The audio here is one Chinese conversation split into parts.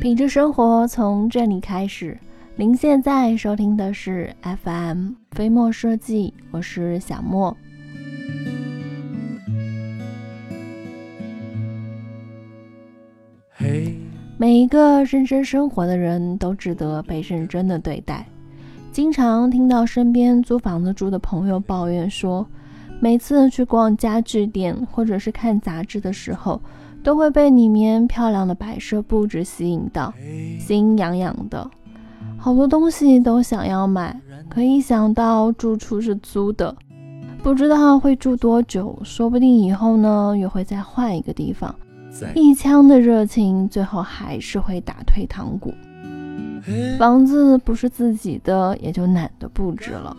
品质生活从这里开始。您现在收听的是 FM 飞墨设计，我是小莫。每一个认真生活的人都值得被认真的对待。经常听到身边租房子住的朋友抱怨说，每次去逛家具店或者是看杂志的时候，都会被里面漂亮的摆设布置吸引到，心痒痒的，好多东西都想要买，可一想到住处是租的，不知道会住多久，说不定以后呢又会再换一个地方。一腔的热情，最后还是会打退堂鼓。房子不是自己的，也就懒得布置了。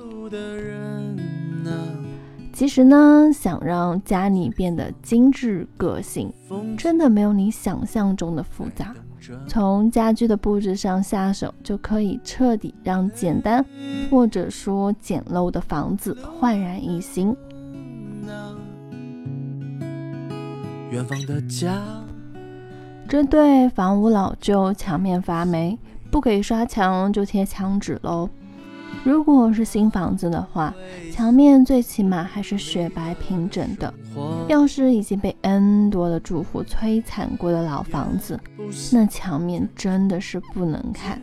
其实呢，想让家里变得精致个性，真的没有你想象中的复杂。从家具的布置上下手，就可以彻底让简单或者说简陋的房子焕然一新。远方的家。针对房屋老旧、墙面发霉，不给刷墙就贴墙纸喽。如果是新房子的话，墙面最起码还是雪白平整的。要是已经被 N 多的住户摧残过的老房子，那墙面真的是不能看。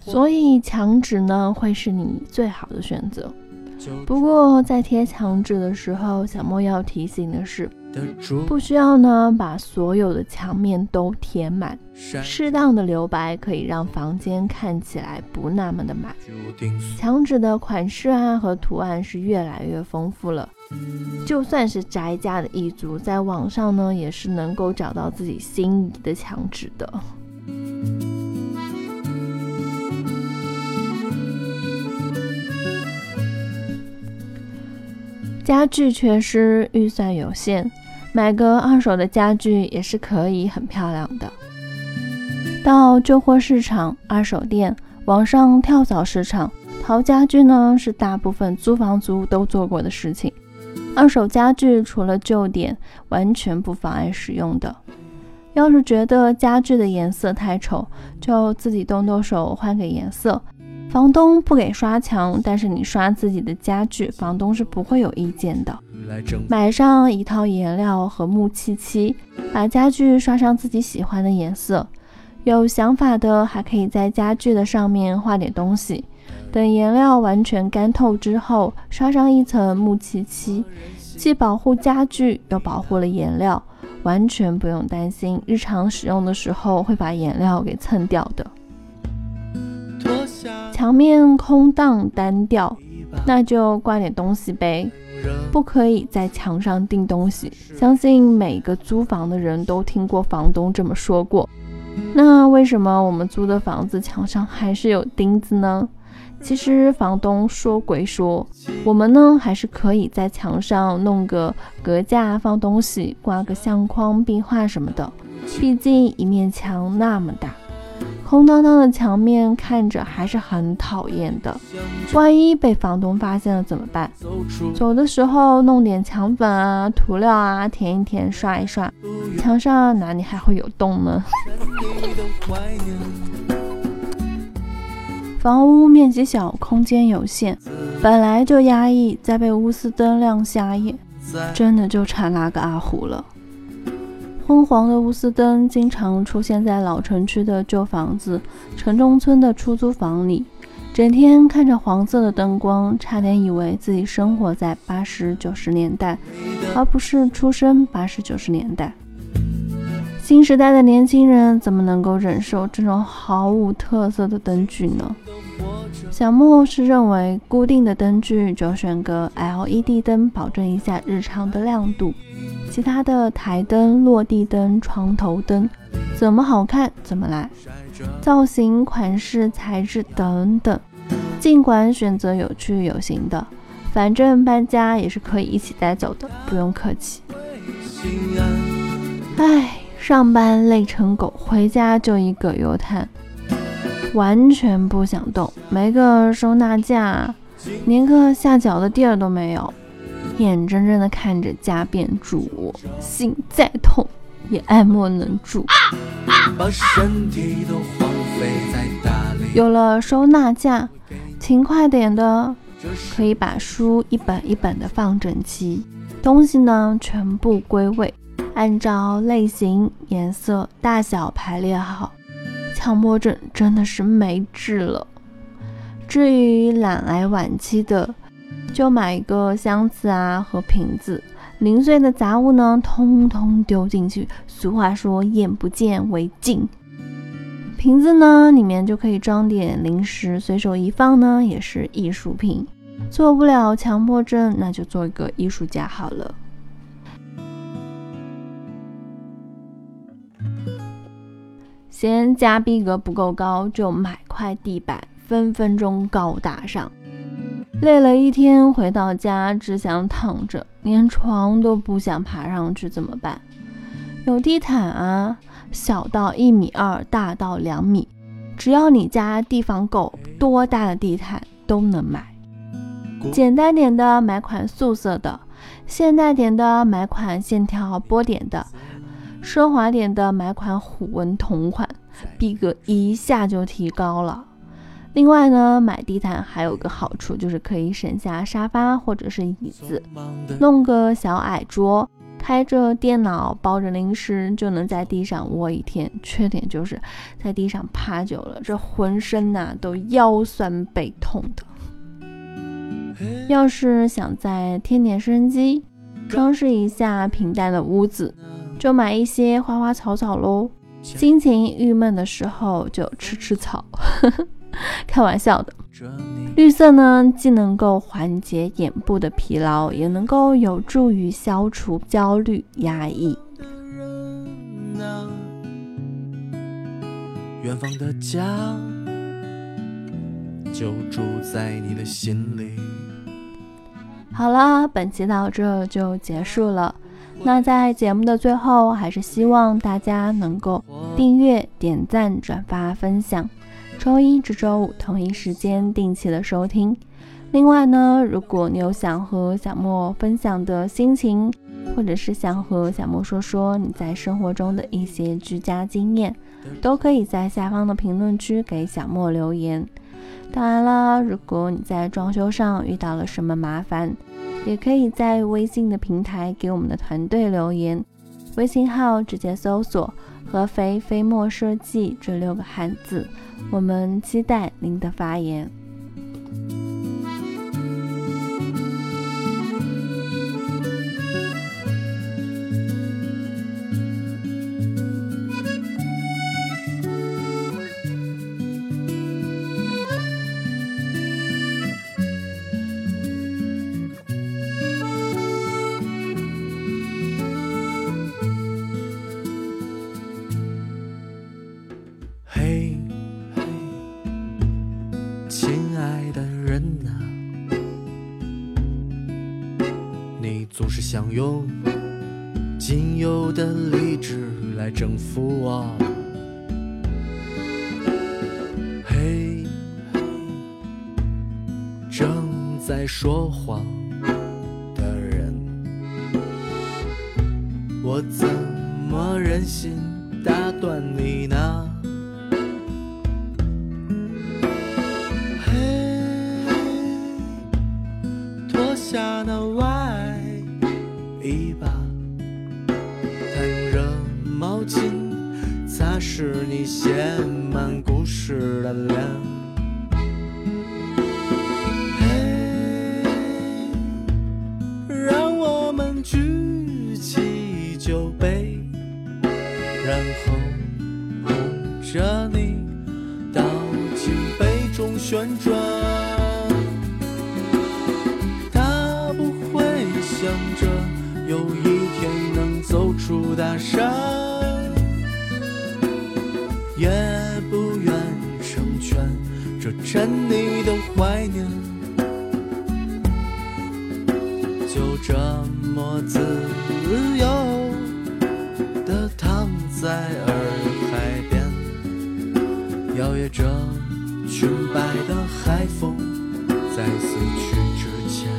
所以墙纸呢，会是你最好的选择。不过在贴墙纸的时候，小莫要提醒的是。不需要呢，把所有的墙面都填满，适当的留白可以让房间看起来不那么的满。墙纸的款式啊和图案是越来越丰富了，就算是宅家的一族，在网上呢也是能够找到自己心仪的墙纸的。家具缺失，预算有限。买个二手的家具也是可以很漂亮的。到旧货市场、二手店、网上跳蚤市场淘家具呢，是大部分租房族都做过的事情。二手家具除了旧点，完全不妨碍使用的。要是觉得家具的颜色太丑，就自己动动手换个颜色。房东不给刷墙，但是你刷自己的家具，房东是不会有意见的。买上一套颜料和木漆漆，把家具刷上自己喜欢的颜色。有想法的还可以在家具的上面画点东西。等颜料完全干透之后，刷上一层木漆漆，既保护家具又保护了颜料，完全不用担心日常使用的时候会把颜料给蹭掉的。墙面空荡单调，那就挂点东西呗。不可以在墙上钉东西，相信每个租房的人都听过房东这么说过。那为什么我们租的房子墙上还是有钉子呢？其实房东说归说，我们呢还是可以在墙上弄个隔架放东西，挂个相框、壁画什么的。毕竟一面墙那么大。空荡荡的墙面看着还是很讨厌的，万一被房东发现了怎么办？走的时候弄点墙粉啊、涂料啊，填一填、刷一刷，墙上哪里还会有洞呢？房屋面积小，空间有限，本来就压抑，再被钨丝灯亮瞎眼，真的就差拉个阿虎了。昏黄的钨丝灯经常出现在老城区的旧房子、城中村的出租房里，整天看着黄色的灯光，差点以为自己生活在八十九十年代，而不是出生八十九十年代。新时代的年轻人怎么能够忍受这种毫无特色的灯具呢？小莫是认为，固定的灯具就选个 LED 灯，保证一下日常的亮度。其他的台灯、落地灯、床头灯，怎么好看怎么来，造型、款式、材质等等，尽管选择有趣有型的，反正搬家也是可以一起带走的，不用客气。唉，上班累成狗，回家就一葛优瘫，完全不想动，没个收纳架，连个下脚的地儿都没有。眼睁睁的看着家变主，心再痛也爱莫能助。把身体都荒废在大理。有了收纳架，勤快点的可以把书一本一本的放整齐，东西呢全部归位，按照类型、颜色、大小排列好。强迫症真的是没治了。至于懒癌晚期的，就买一个箱子啊和瓶子，零碎的杂物呢，通通丢进去。俗话说，眼不见为净。瓶子呢，里面就可以装点零食，随手一放呢，也是艺术品。做不了强迫症，那就做一个艺术家好了。嫌家逼格不够高，就买块地板。分分钟高大上，累了一天回到家只想躺着，连床都不想爬上去，怎么办？有地毯啊，小到一米二，大到两米，只要你家地方够，多大的地毯都能买。简单点的买款素色的，现代点的买款线条波点的，奢华点的买款虎纹同款，逼格一下就提高了。另外呢，买地毯还有个好处，就是可以省下沙发或者是椅子，弄个小矮桌，开着电脑，包着零食，就能在地上窝一天。缺点就是在地上趴久了，这浑身呐都腰酸背痛的。要是想再添点生机，装饰一下平淡的屋子，就买一些花花草草喽。心情郁闷的时候，就吃吃草。开玩笑的，绿色呢，既能够缓解眼部的疲劳，也能够有助于消除焦虑压抑。远方的家就住在你的心里。好了，本期到这就结束了。那在节目的最后，还是希望大家能够订阅、点赞、转发、分享。周一至周五同一时间定期的收听。另外呢，如果你有想和小莫分享的心情，或者是想和小莫说说你在生活中的一些居家经验，都可以在下方的评论区给小莫留言。当然了，如果你在装修上遇到了什么麻烦，也可以在微信的平台给我们的团队留言，微信号直接搜索“合肥飞墨设计”这六个汉字。我们期待您的发言。你总是想用仅有的理智来征服我。嘿，正在说谎的人，我怎么忍心打断你呢？山也不愿成全这沉溺的怀念，就这么自由的躺在洱海边，摇曳着裙摆的海风，在死去之前，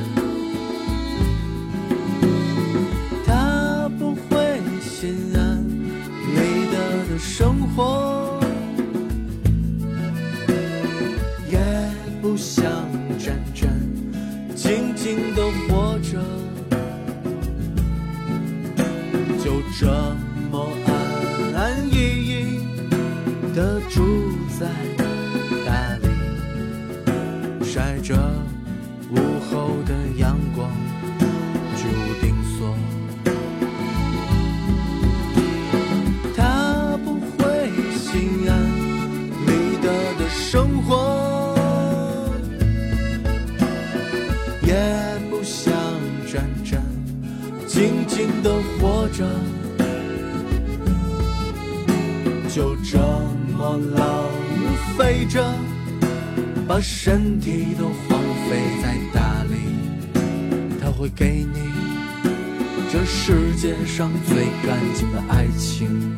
的住在大理，晒着午后的阳光，居无定所。他不会心安理得的生活，也不想真正静静的活着，就这我浪费着，把身体都荒废在大理。他会给你这世界上最干净的爱情。